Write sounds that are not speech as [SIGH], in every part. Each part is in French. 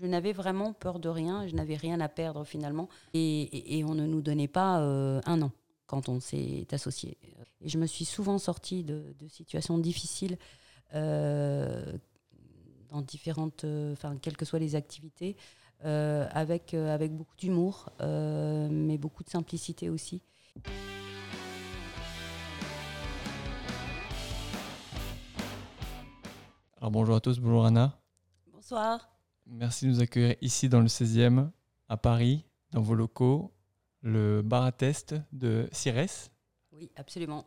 je n'avais vraiment peur de rien, je n'avais rien à perdre finalement. Et, on ne nous donnait pas euh, un an quand on s'est associé. Et je me suis souvent sortie de, situations difficiles euh, dans différentes, enfin, quelles que soient les activités, avec, avec beaucoup d'humour, mais beaucoup de simplicité aussi. Alors bonjour à tous, bonjour Anna. Bonsoir. Merci de nous accueillir ici dans le 16e, à Paris, dans vos locaux, le bar à test de Cires. Oui, absolument.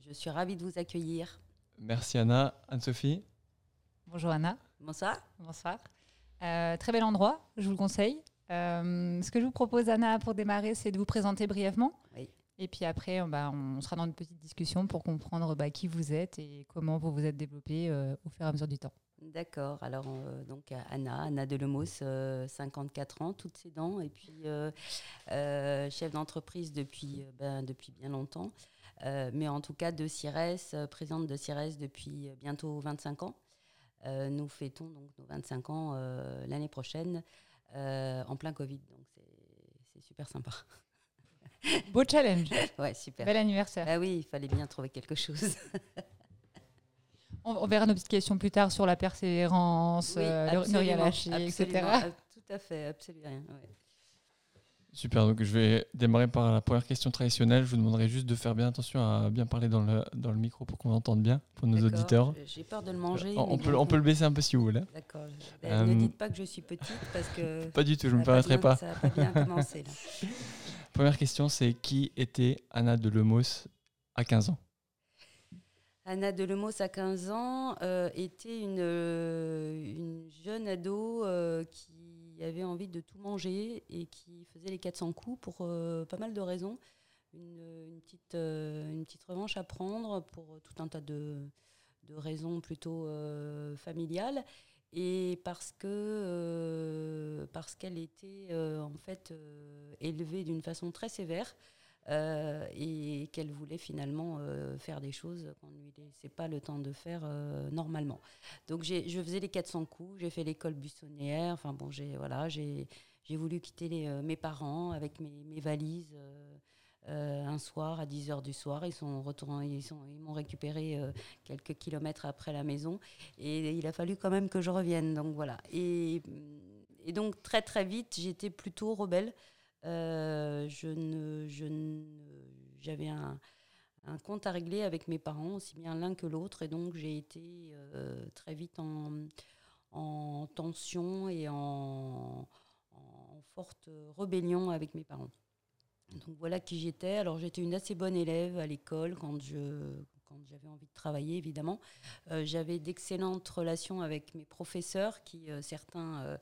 Je suis ravie de vous accueillir. Merci Anna. Anne-Sophie Bonjour Anna. Bonsoir. Bonsoir. Euh, très bel endroit, je vous le conseille. Euh, ce que je vous propose, Anna, pour démarrer, c'est de vous présenter brièvement. Oui. Et puis après, bah, on sera dans une petite discussion pour comprendre bah, qui vous êtes et comment vous vous êtes développé euh, au fur et à mesure du temps. D'accord. Alors, euh, donc, Anna, Anna Delemos, 54 ans, toutes ses dents, et puis chef d'entreprise depuis, ben, depuis bien longtemps. mais en tout cas, de CIRES, présidente de CIRES depuis bientôt 25 ans. nous fêtons donc nos 25 ans l'année prochaine en plein Covid. Donc, c'est super sympa. Beau challenge. [LAUGHS] ouais, super. Bel anniversaire. Ah oui, il fallait bien trouver quelque chose. [LAUGHS] on, verra nos petites questions plus tard sur la persévérance, euh, ne rien lâcher, etc. Tout à fait, absolument. Super, donc je vais démarrer par la première question traditionnelle. Je vous demanderai juste de faire bien attention à bien parler dans le, dans le micro pour qu'on entende bien, pour nos auditeurs. J'ai peur de le manger. On, peut, on peut le baisser un peu si vous voulez. D'accord. Euh, ne dites pas que je suis petite parce que. [LAUGHS] Pas du tout, je ne me permettrai pas. Ça n'a pas bien [LAUGHS] commencé là. Première question, c'est qui était Anna de Lemos à 15 ans? Anna de Lemos à 15 ans euh, était une, euh, une, jeune ado euh, qui avait envie de tout manger et qui faisait les 400 coups pour pas mal de raisons. Une, petite, revanche à prendre pour tout un tas de, raisons plutôt familiales et parce que parce qu'elle était en fait élevée d'une façon très sévère et qu'elle voulait finalement faire des choses qu'on ne lui laissait pas le temps de faire normalement. Donc je faisais les 400 coups, j'ai fait l'école buissonnière, enfin bon j'ai voilà voulu quitter mes parents avec mes, valises euh, un soir à 10h du soir. Ils sont retournés, ils, sont, ils m'ont récupéré euh, quelques kilomètres après la maison et il a fallu quand même que je revienne. Donc voilà. Et, et donc très très vite, j'étais plutôt rebelle. Euh, je ne, je j'avais un, un, compte à régler avec mes parents, aussi bien l'un que l'autre, et donc j'ai été très vite en, en tension et en, en forte rébellion avec mes parents. Donc voilà qui j'étais. Alors j'étais une assez bonne élève à l'école quand je quand j'avais envie de travailler évidemment. Euh, j'avais d'excellentes relations avec mes professeurs qui euh, certains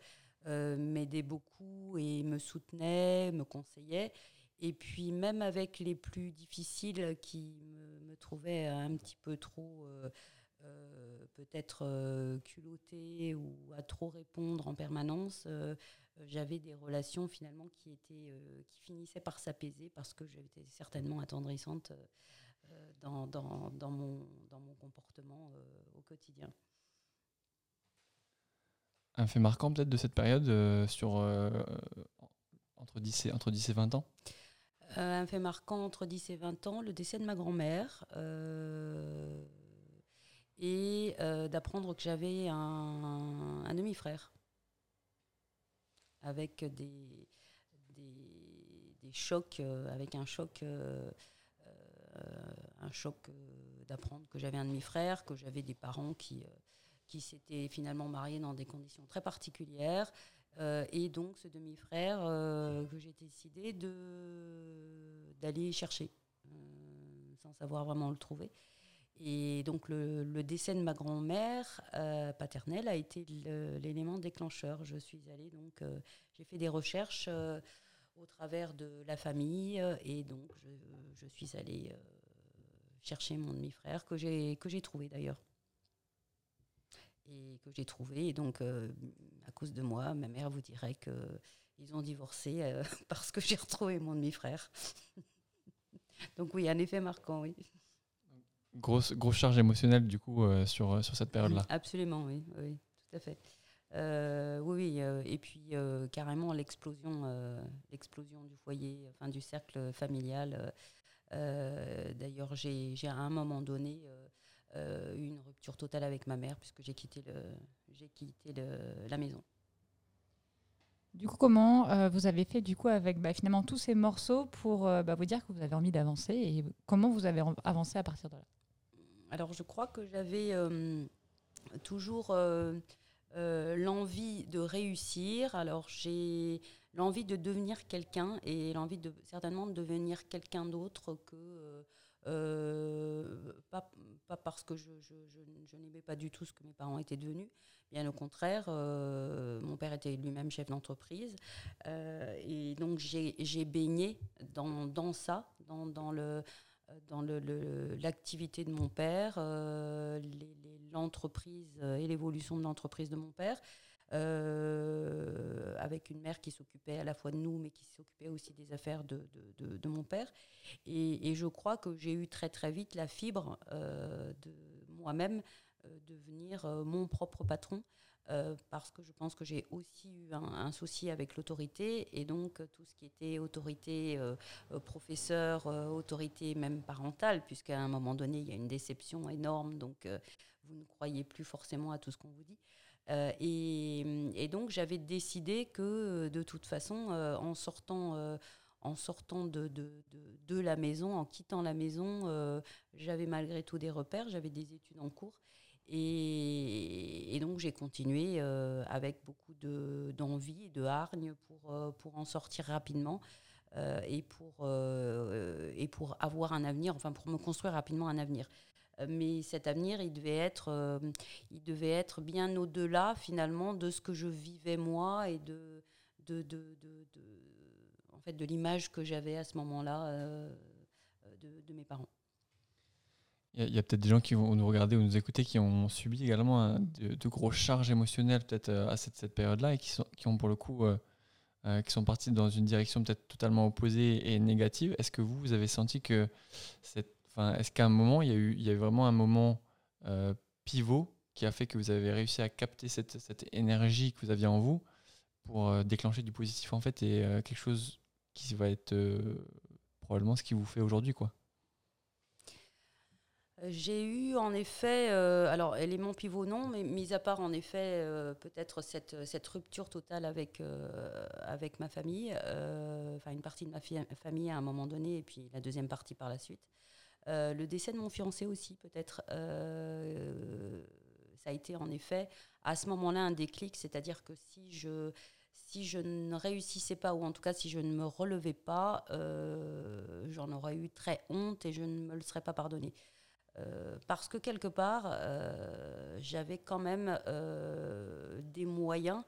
euh, m'aidaient beaucoup et me soutenaient, me conseillaient. Et puis même avec les plus difficiles qui me, trouvaient un petit peu trop peut-être culottés ou à trop répondre en permanence, euh, j'avais des relations finalement qui, étaient, euh, qui finissaient par s'apaiser parce que j'étais certainement attendrissante euh, dans, dans, dans, mon, dans mon comportement au quotidien. Un fait marquant peut-être de cette période sur, entre, 10 et, entre 10 et 20 ans? Un fait marquant entre 10 et 20 ans, le décès de ma grand-mère et d'apprendre que j'avais un, demi-frère. Avec des, des, chocs, euh, avec un choc, euh, euh, un choc d'apprendre que j'avais un demi-frère, que j'avais des parents qui, qui s'étaient finalement mariés dans des conditions très particulières. et donc ce demi-frère que j'ai décidé d'aller chercher, sans savoir vraiment le trouver. Et donc le, décès de ma grand-mère euh, paternelle a été l'élément déclencheur. Je suis allée donc, euh, j'ai fait des recherches euh, au travers de la famille et donc je, suis allée chercher mon demi-frère que j'ai trouvé d'ailleurs et que j'ai trouvé et donc à cause de moi, ma mère vous dirait que ils ont divorcé [LAUGHS] parce que j'ai retrouvé mon demi-frère. [LAUGHS] donc oui, un effet marquant, oui. Grosse, grosse charge émotionnelle du coup euh, sur, euh, sur cette période-là. Absolument, oui, oui, tout à fait. oui, et puis carrément l'explosion, l'explosion du foyer, enfin du cercle familial. D'ailleurs, j'ai à un moment donné eu une rupture totale avec ma mère puisque j'ai quitté, le, j'ai quitté la maison. Du coup, comment euh, vous avez fait du coup avec bah, finalement tous ces morceaux pour euh, bah, vous dire que vous avez envie d'avancer et comment vous avez avancé à partir de là? Alors, je crois que j'avais euh, toujours l'envie de réussir. Alors, j'ai l'envie de devenir quelqu'un et l'envie de certainement de devenir quelqu'un d'autre que pas, pas, parce que je, n'aimais pas du tout ce que mes parents étaient devenus, Bien au contraire, euh, mon père était lui-même chef d'entreprise. Euh, et donc, j'ai baigné dans, ça, dans, le dans l'activité de mon père, euh, l'entreprise et l'évolution de l'entreprise de mon père, avec une mère qui s'occupait à la fois de nous, mais qui s'occupait aussi des affaires de, de, mon père. Et, je crois que j'ai eu très très vite la fibre de moi-même euh, devenir euh, mon propre patron. Euh, parce que je pense que j'ai aussi eu un, souci avec l'autorité et donc tout ce qui était autorité professeur, autorité même parentale, puisqu'à un moment donné, il y a une déception énorme, donc vous ne croyez plus forcément à tout ce qu'on vous dit. Et, donc j'avais décidé que de toute façon, en sortant en sortant de, la maison, en quittant la maison, j'avais malgré tout des repères, j'avais des études en cours. Et, donc j'ai continué euh, avec beaucoup d'envie et de hargne pour, euh, en sortir rapidement euh, et pour avoir un avenir, enfin pour me construire rapidement un avenir. Mais cet avenir, il devait être, il devait être bien au-delà finalement de ce que je vivais moi et de, de, de, en fait, de l'image que j'avais à ce moment-là de mes parents. Il y a, peut-être des gens qui vont nous regarder ou nous écouter qui ont subi également de, de, grosses charges émotionnelles peut-être euh, à cette, cette période-là et qui, sont, qui ont pour le coup euh, euh, qui sont partis dans une direction peut-être totalement opposée et négative. Est-ce que vous, vous avez senti que est-ce qu'à un moment il y a eu il y a vraiment un moment pivot qui a fait que vous avez réussi à capter cette, cette énergie que vous aviez en vous pour déclencher du positif en fait et quelque chose qui va être probablement ce qui vous fait aujourd'hui quoi? J'ai eu en effet, euh, alors élément pivot non, mais mis à part en effet euh, peut-être cette, cette, rupture totale avec, euh, avec ma famille, enfin une partie de ma famille à un moment donné et puis la deuxième partie par la suite. Le décès de mon fiancé aussi peut-être, ça a été en effet à ce moment-là un déclic, c'est-à-dire que si je, si je ne réussissais pas, ou en tout cas si je ne me relevais pas, j'en aurais eu très honte et je ne me le serais pas pardonné. Euh, parce que quelque part, euh, j'avais quand même euh, des moyens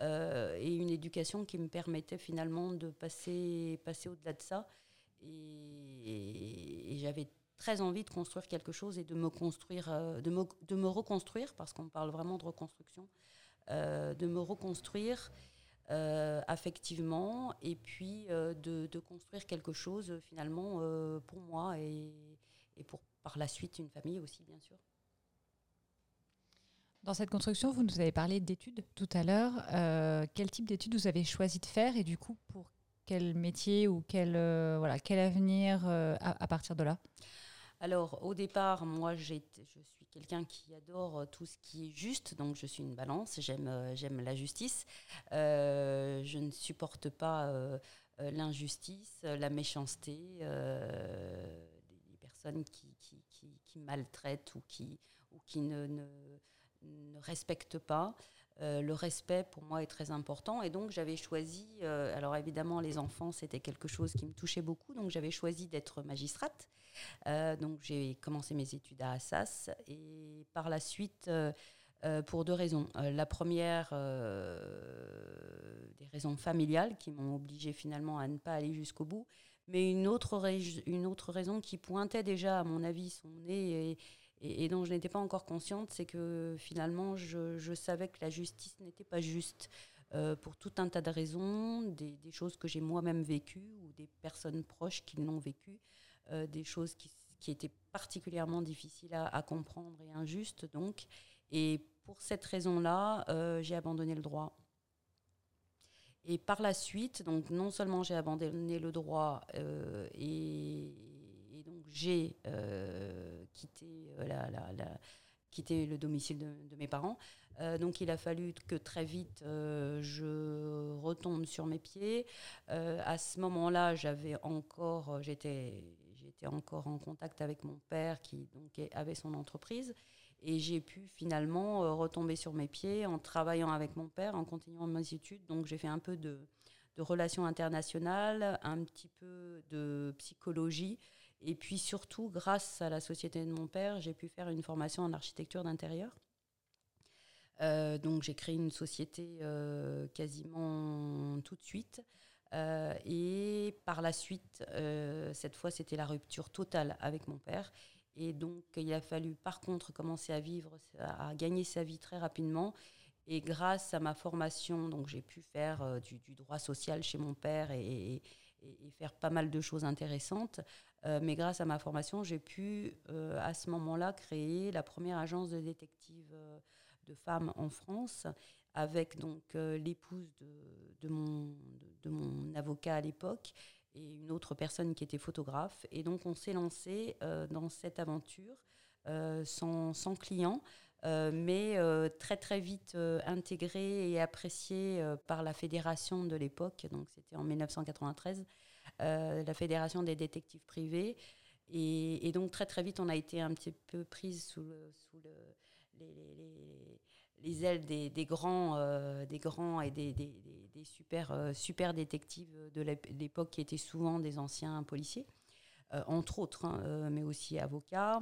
et une éducation qui me permettait finalement de passer, passer au-delà de ça. Et, j'avais très envie de construire quelque chose et de me construire, de me, de me reconstruire, parce qu'on parle vraiment de reconstruction, de me reconstruire affectivement et puis de, de, construire quelque chose finalement pour moi et, et pour par la suite une famille aussi, bien sûr. Dans cette construction, vous nous avez parlé d'études tout à l'heure. Euh, quel type d'études vous avez choisi de faire et du coup, pour quel métier ou quel, euh, voilà, quel avenir euh, à, partir de là? Alors, au départ, moi, je suis quelqu'un qui adore tout ce qui est juste, donc je suis une balance, j'aime la justice. je ne supporte pas l'injustice, la méchanceté qui, qui, qui, maltraitent ou qui, ou qui ne, ne, respectent pas. Euh, le respect, pour moi, est très important. Et donc, j'avais choisi, euh, alors évidemment, les enfants, c'était quelque chose qui me touchait beaucoup. Donc, j'avais choisi d'être magistrate. Euh, donc, j'ai commencé mes études à Assas. Et par la suite, pour deux raisons. la première, des raisons familiales qui m'ont obligée finalement à ne pas aller jusqu'au bout. Mais une autre, une autre raison qui pointait déjà, à mon avis, son nez dont je n'étais pas encore consciente, c'est que finalement, je, savais que la justice n'était pas juste. Euh, pour tout un tas de raisons, des, choses que j'ai moi-même vécues ou des personnes proches qui l'ont vécues, euh, des choses qui, étaient particulièrement difficiles à, comprendre et injustes donc. Et pour cette raison-là, j'ai abandonné le droit. Et par la suite, donc non seulement j'ai abandonné le droit et, donc j'ai quitté, quitté le domicile de mes parents, euh, donc il a fallu que très vite euh, je retombe sur mes pieds. Euh, à ce moment-là, j'avais encore, j'étais, j'étais encore en contact avec mon père qui donc avait son entreprise et j'ai pu finalement retomber sur mes pieds en travaillant avec mon père, en continuant mes études. Donc j'ai fait un peu de, de relations internationales, un petit peu de psychologie. Et puis surtout, grâce à la société de mon père, j'ai pu faire une formation en architecture d'intérieur. Euh, donc j'ai créé une société euh, quasiment tout de suite. Euh, et par la suite, cette fois, c'était la rupture totale avec mon père. Et donc, il a fallu par contre commencer à vivre, à gagner sa vie très rapidement. Et grâce à ma formation, donc j'ai pu faire du, droit social chez mon père et, faire pas mal de choses intéressantes. Mais grâce à ma formation, j'ai pu à ce moment-là créer la première agence de détective de femmes en France, avec donc euh, l'épouse de, mon, avocat à l'époque et une autre personne qui était photographe. Et donc on s'est lancé euh, dans cette aventure euh, sans, sans, client. mais très très vite intégré et apprécié par la fédération de l'époque, donc c'était en 1993, la fédération des détectives privés. Et, donc très très vite, on a été un petit peu prise sous le, sous le les, les, ailes des, grands, euh, des grands et des, super, euh, super détectives de l'époque qui étaient souvent des anciens policiers, euh, entre autres, hein, mais aussi avocats.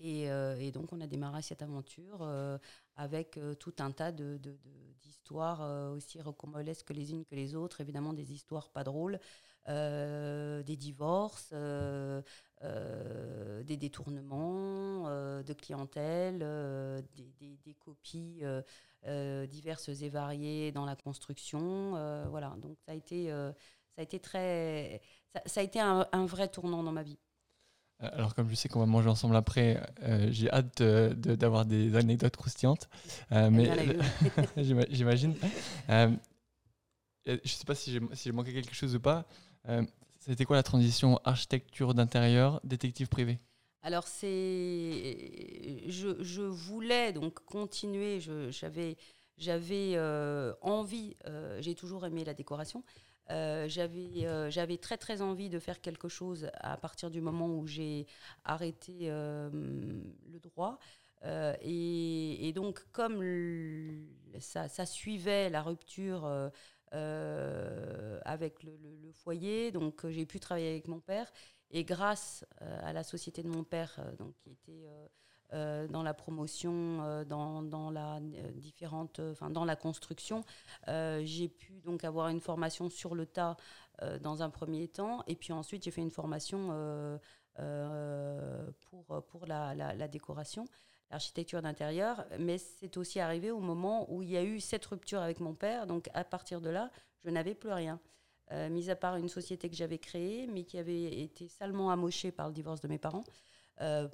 Et, donc on a démarré cette aventure avec tout un tas d'histoires de, de, aussi rocambolesques les unes que les autres, évidemment des histoires pas drôles, des divorces, euh, des détournements euh, de clientèle, euh, des, copies diverses et variées dans la construction. voilà, donc ça a été, ça a été très, ça, a été un, vrai tournant dans ma vie. Alors comme je sais qu'on va manger ensemble après, j'ai hâte d'avoir des anecdotes croustillantes. mais [LAUGHS] j'imagine. je ne sais pas si j'ai manqué quelque chose ou pas. C'était quoi la transition architecture d'intérieur, détective privé? Alors c'est, je, voulais donc continuer. J'avais, j'avais euh, envie. Euh, j'ai toujours aimé la décoration. Euh, j'avais, j'avais très très envie de faire quelque chose à partir du moment où j'ai arrêté le droit. Et, et, donc comme ça, ça, suivait la rupture euh, avec le, foyer. Donc, euh, j'ai pu travailler avec mon père. Et grâce euh, à la société de mon père, donc, qui était dans la promotion, dans, dans, la différente, enfin dans la construction. j'ai pu donc avoir une formation sur le tas dans un premier temps, et puis ensuite j'ai fait une formation pour, pour la, la décoration architecture d'intérieur, mais c'est aussi arrivé au moment où il y a eu cette rupture avec mon père. Donc à partir de là, je n'avais plus rien. Euh, mis à part une société que j'avais créée, mais qui avait été salement amochée par le divorce de mes parents, euh,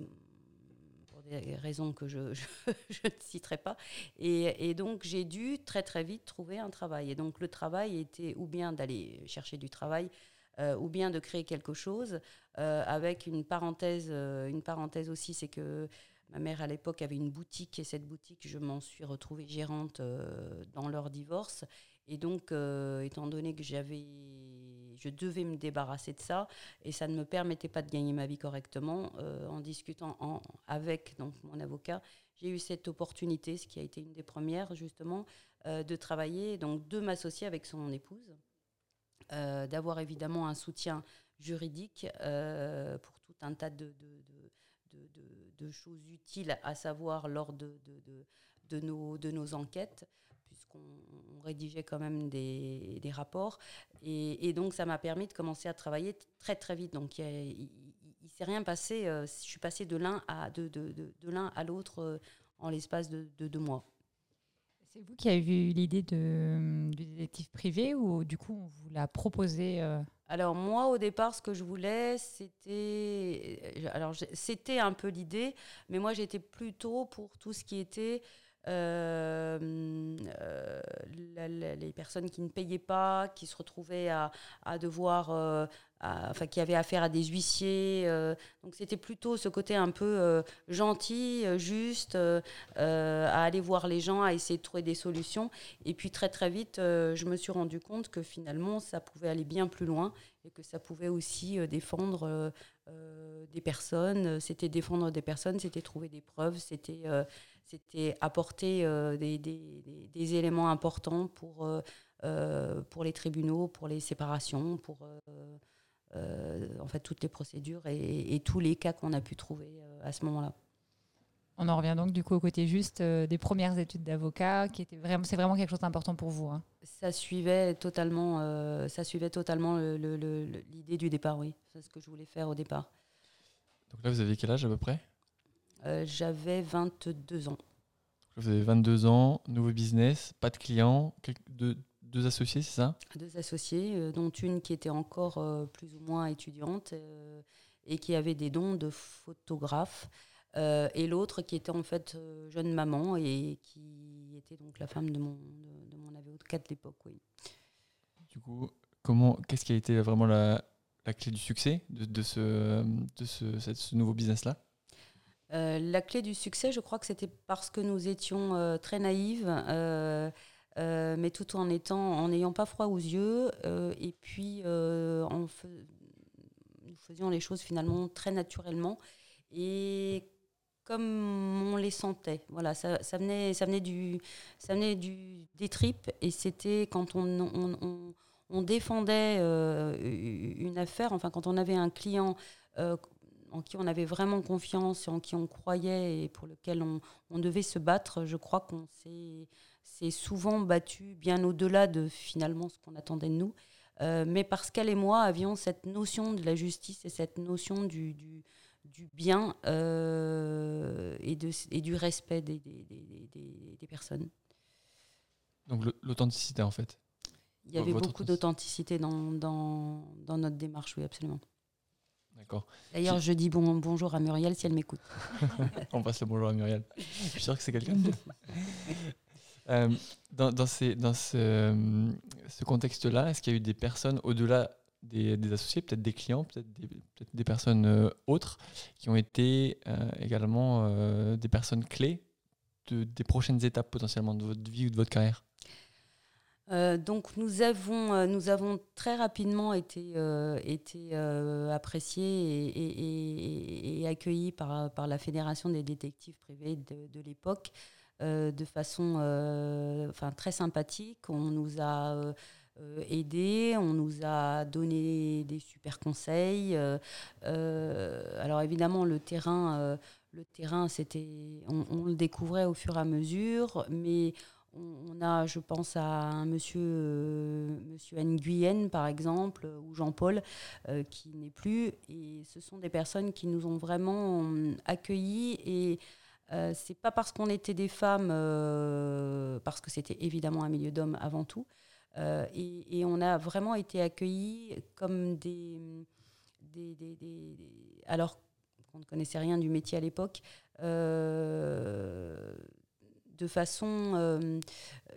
pour des raisons que je, [LAUGHS] ne citerai pas. Et, donc j'ai dû très très vite trouver un travail. Et donc le travail était ou bien d'aller chercher du travail, euh, ou bien de créer quelque chose, avec une parenthèse, une parenthèse aussi, c'est que Ma mère, à l'époque, avait une boutique et cette boutique, je m'en suis retrouvée gérante euh, dans leur divorce. Et donc, euh, étant donné que j'avais, je devais me débarrasser de ça et ça ne me permettait pas de gagner ma vie correctement, euh, en discutant avec donc, mon avocat, j'ai eu cette opportunité, ce qui a été une des premières justement, de travailler, donc de m'associer avec son épouse, d'avoir évidemment un soutien juridique pour tout un tas de, choses utiles à savoir lors de, de, nos, de nos enquêtes, puisqu'on rédigeait quand même des, des rapports. Et, donc, ça m'a permis de commencer à travailler très, très vite. Donc, il ne s'est rien passé. Euh, je suis passée de l'un à, de, de, de l'un à l'autre euh, en l'espace de, deux mois. C'est vous qui avez eu l'idée de, du détective privé ou du coup on vous l'a proposé euh alors moi, au départ, ce que je voulais, c'était, alors c'était un peu l'idée, mais moi j'étais plutôt pour tout ce qui était les personnes qui ne payaient pas, qui se retrouvaient à, à devoir enfin, qui avait affaire à des huissiers. Euh, donc c'était plutôt ce côté un peu euh, gentil, euh, juste, à aller voir les gens, à essayer de trouver des solutions. Et puis très très vite, je me suis rendu compte que finalement, ça pouvait aller bien plus loin et que ça pouvait aussi défendre des personnes. C'était défendre des personnes, c'était trouver des preuves, c'était c'était apporter des, des, des, éléments importants pour, pour les tribunaux, pour les séparations, pour en fait toutes les procédures et, tous les cas qu'on a pu trouver euh, à ce moment-là. On en revient donc du coup au côté juste euh, des premières études d'avocat, qui était vraiment, c'est vraiment quelque chose d'important pour vous. Hein. Ça suivait totalement, ça suivait totalement l'idée du départ, oui. C'est ce que je voulais faire au départ. Donc là, vous avez quel âge à peu près? J'avais 22 ans. Vous avez 22 ans, nouveau business, pas de clients, de, deux associés, c'est ça? Deux associés, euh, dont une qui était encore euh, plus ou moins étudiante euh, et qui avait des dons de photographe, et l'autre qui était en fait jeune maman et qui était donc la femme de mon, de, mon avocat de l'époque. Oui. Du coup, comment, qu'est-ce qui a été vraiment la, la clé du succès de, de ce, de ce, ce nouveau business-là? La clé du succès, je crois que c'était parce que nous étions très naïves. Euh, mais tout en étant, en n'ayant pas froid aux yeux, euh, et puis euh, en nous faisions les choses finalement très naturellement et comme on les sentait. Voilà, ça, ça venait, ça venait du, ça venait du des tripes, et c'était quand on, on, on, défendait une affaire, enfin quand on avait un client en qui on avait vraiment confiance en qui on croyait et pour lequel on, on devait se battre, je crois qu'on s'est c'est souvent battu bien au-delà de finalement ce qu'on attendait de nous. Euh, mais parce qu'elle et moi avions cette notion de la justice et cette notion du, du, du bien euh, et, de, et du respect des, des, des, des personnes. Donc l'authenticité en fait Il y avait beaucoup d'authenticité dans, dans, dans, notre démarche, oui, absolument. D'accord. D'ailleurs, je dis bon, bonjour à Muriel si elle m'écoute. [LAUGHS] On passe le bonjour à Muriel. Je suis sûr que c'est quelqu'un de [LAUGHS] Euh, dans, dans ce, contexte-là, est-ce qu'il y a eu des personnes au-delà des, associés, peut-être des clients, peut-être des, personnes euh, autres, qui ont été euh, également des personnes clés de, des prochaines étapes potentiellement de votre vie ou de votre carrière? Donc nous avons, très rapidement été, appréciés et, accueillis par, la Fédération des détectives privés de l'époque. Euh, de façon euh, enfin, très sympathique. On nous a euh, aidés, on nous a donné des super conseils. alors évidemment, le terrain, le terrain c'était, on, le découvrait au fur et à mesure, mais on, a, je pense à un monsieur, monsieur Anne Guyenne, par exemple, ou Jean-Paul, qui n'est plus. Et ce sont des personnes qui nous ont vraiment accueillis et euh, c'est pas parce qu'on était des femmes, euh, parce que c'était évidemment un milieu d'hommes avant tout. Euh, et, on a vraiment été accueillis comme des, alors qu'on ne connaissait rien du métier à l'époque, de façon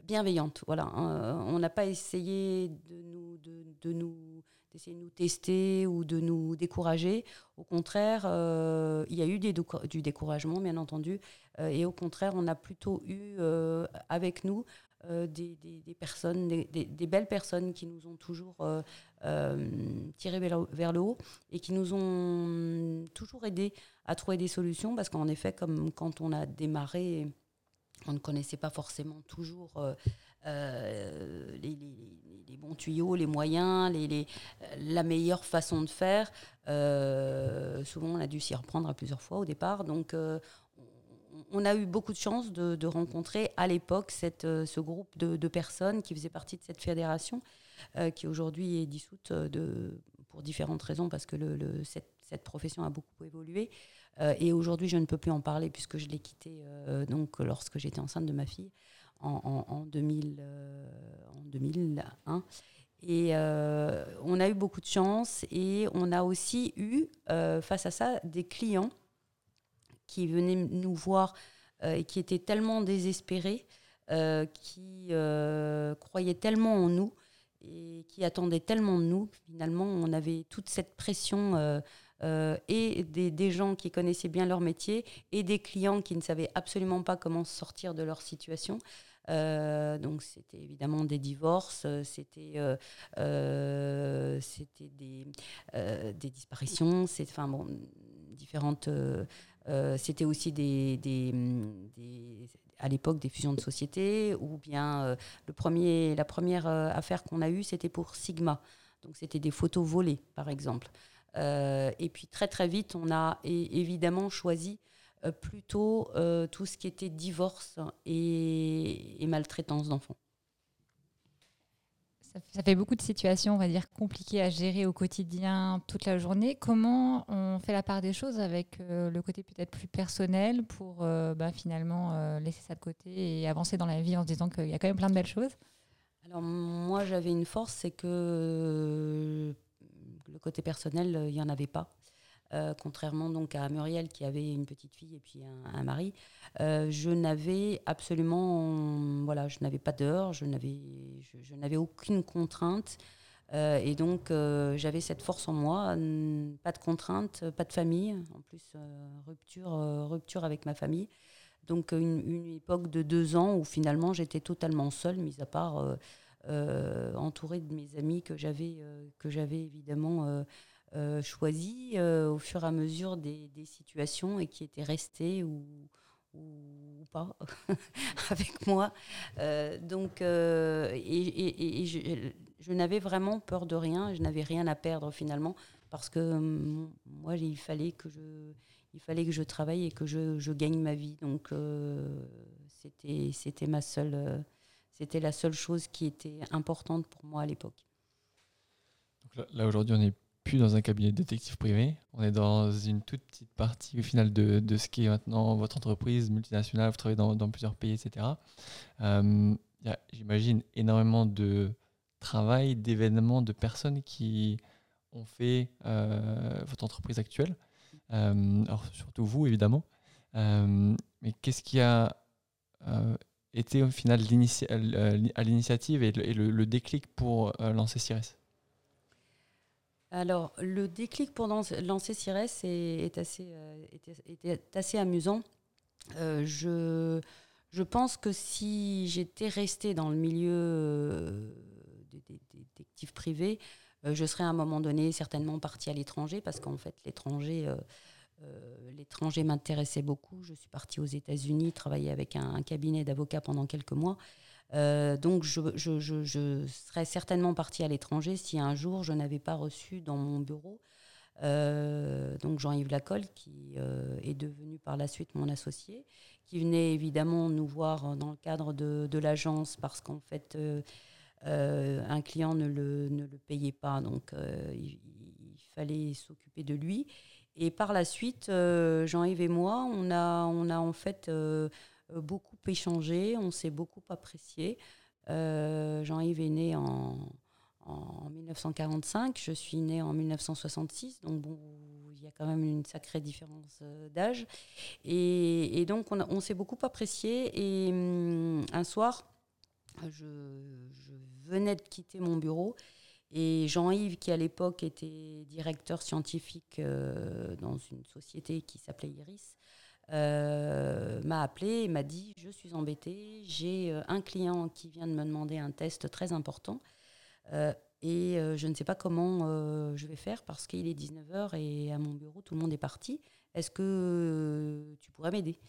bienveillante. Voilà, on n'a pas essayé de nous d'essayer de nous tester ou de nous décourager. Au contraire, euh, il y a eu du découragement, bien entendu, euh, et au contraire, on a plutôt eu euh, avec nous des, personnes, des, belles personnes qui nous ont toujours tiré vers, vers, le haut et qui nous ont toujours aidés à trouver des solutions, parce qu'en effet, comme quand on a démarré, on ne connaissait pas forcément toujours euh, les, bons tuyaux, les moyens, les, la meilleure façon de faire. Euh, souvent, on a dû s'y reprendre à plusieurs fois au départ. Donc, euh, on a eu beaucoup de chance de, rencontrer à l'époque ce groupe de, personnes qui faisaient partie de cette fédération, qui aujourd'hui est dissoute pour différentes raisons, parce que cette, cette, profession a beaucoup évolué. et aujourd'hui, je ne peux plus en parler puisque je l'ai quittée donc, lorsque j'étais enceinte de ma fille en, 2000, euh, 2001. Et euh, on a eu beaucoup de chance et on a aussi eu, euh, face à ça, des clients qui venaient nous voir et qui étaient tellement désespérés, qui croyaient tellement en nous et qui attendaient tellement de nous. Finalement, on avait toute cette pression et des, des, gens qui connaissaient bien leur métier et des clients qui ne savaient absolument pas comment sortir de leur situation. Euh, donc c'était évidemment des divorces, euh, c'était euh, c'était des, des disparitions, c'est enfin bon différentes. c'était aussi des, des, à l'époque des fusions de sociétés ou bien le premier la première affaire qu'on a eue c'était pour Sigma. Donc c'était des photos volées par exemple. et puis très très vite on a évidemment choisi plutôt euh, tout ce qui était divorce et, maltraitance d'enfants. Ça, fait beaucoup de situations, on va dire, compliquées à gérer au quotidien, toute la journée. Comment on fait la part des choses avec euh, le côté peut-être plus personnel pour bah, finalement laisser ça de côté et avancer dans la vie en se disant qu'il y a quand même plein de belles choses? Alors moi, j'avais une force, c'est que le côté personnel, il n'y en avait pas. Euh, contrairement donc à Muriel qui avait une petite fille et puis un, mari, euh, je n'avais absolument, voilà, je n'avais pas d'heure, je n'avais, je, n'avais aucune contrainte. Euh, et donc, j'avais cette force en moi, pas de contrainte, pas de famille, en plus, rupture, rupture avec ma famille. Donc, une, une, époque de deux ans où finalement j'étais totalement seule, mis à part entourée de mes amis que j'avais, que j'avais évidemment euh, choisi euh, au fur et à mesure des, situations et qui étaient restées ou, ou, pas [LAUGHS] avec moi. Euh, donc, et, je, n'avais vraiment peur de rien, je n'avais rien à perdre finalement, parce que moi, il fallait que je, il fallait que je travaille et que je, je gagne ma vie. Donc, c'était, c'était ma seule, c'était la seule chose qui était importante pour moi à l'époque. Là, aujourd'hui, on plus dans un cabinet de détective privé. On est dans une toute petite partie au final de, ce qui est maintenant votre entreprise multinationale. Vous travaillez dans, plusieurs pays, etc. Euh, j'imagine, énormément de travail, d'événements, de personnes qui ont fait euh, votre entreprise actuelle. Euh, alors, surtout vous, évidemment. mais qu'est-ce qui a été au final à l'initiative et, le, le, déclic pour lancer CIRES alors, le déclic pour lancer CIRES est, assez, euh, amusant. Euh, je, pense que si j'étais restée dans le milieu euh, des, détectives privés, je serais à un moment donné certainement partie à l'étranger parce qu'en fait, l'étranger. l'étranger m'intéressait beaucoup. Je suis partie aux États-Unis, travailler avec un cabinet d'avocats pendant quelques mois. Euh, donc, je, serais certainement partie à l'étranger si un jour je n'avais pas reçu dans mon bureau euh, donc Jean-Yves Lacolle, qui euh, est devenu par la suite mon associé, qui venait évidemment nous voir dans le cadre de, l'agence parce qu'en fait, un client ne le, payait pas, donc il, fallait s'occuper de lui. Et par la suite, Jean-Yves et moi, on a, en fait beaucoup échangé, on s'est beaucoup apprécié. Euh, Jean-Yves est né en, en 1945, je suis née en 1966, donc bon, il y a quand même une sacrée différence euh, d'âge. Et, donc on, s'est beaucoup apprécié. Et hum, un soir, je, venais de quitter mon bureau. Et Jean-Yves, qui à l'époque était directeur scientifique dans une société qui s'appelait Iris, euh, m'a appelé et m'a dit Je suis embêtée, j'ai euh, un client qui vient de me demander un test très important euh, et je ne sais pas comment je vais faire parce qu'il est 19h et à mon bureau tout le monde est parti. Est-ce que tu pourrais m'aider?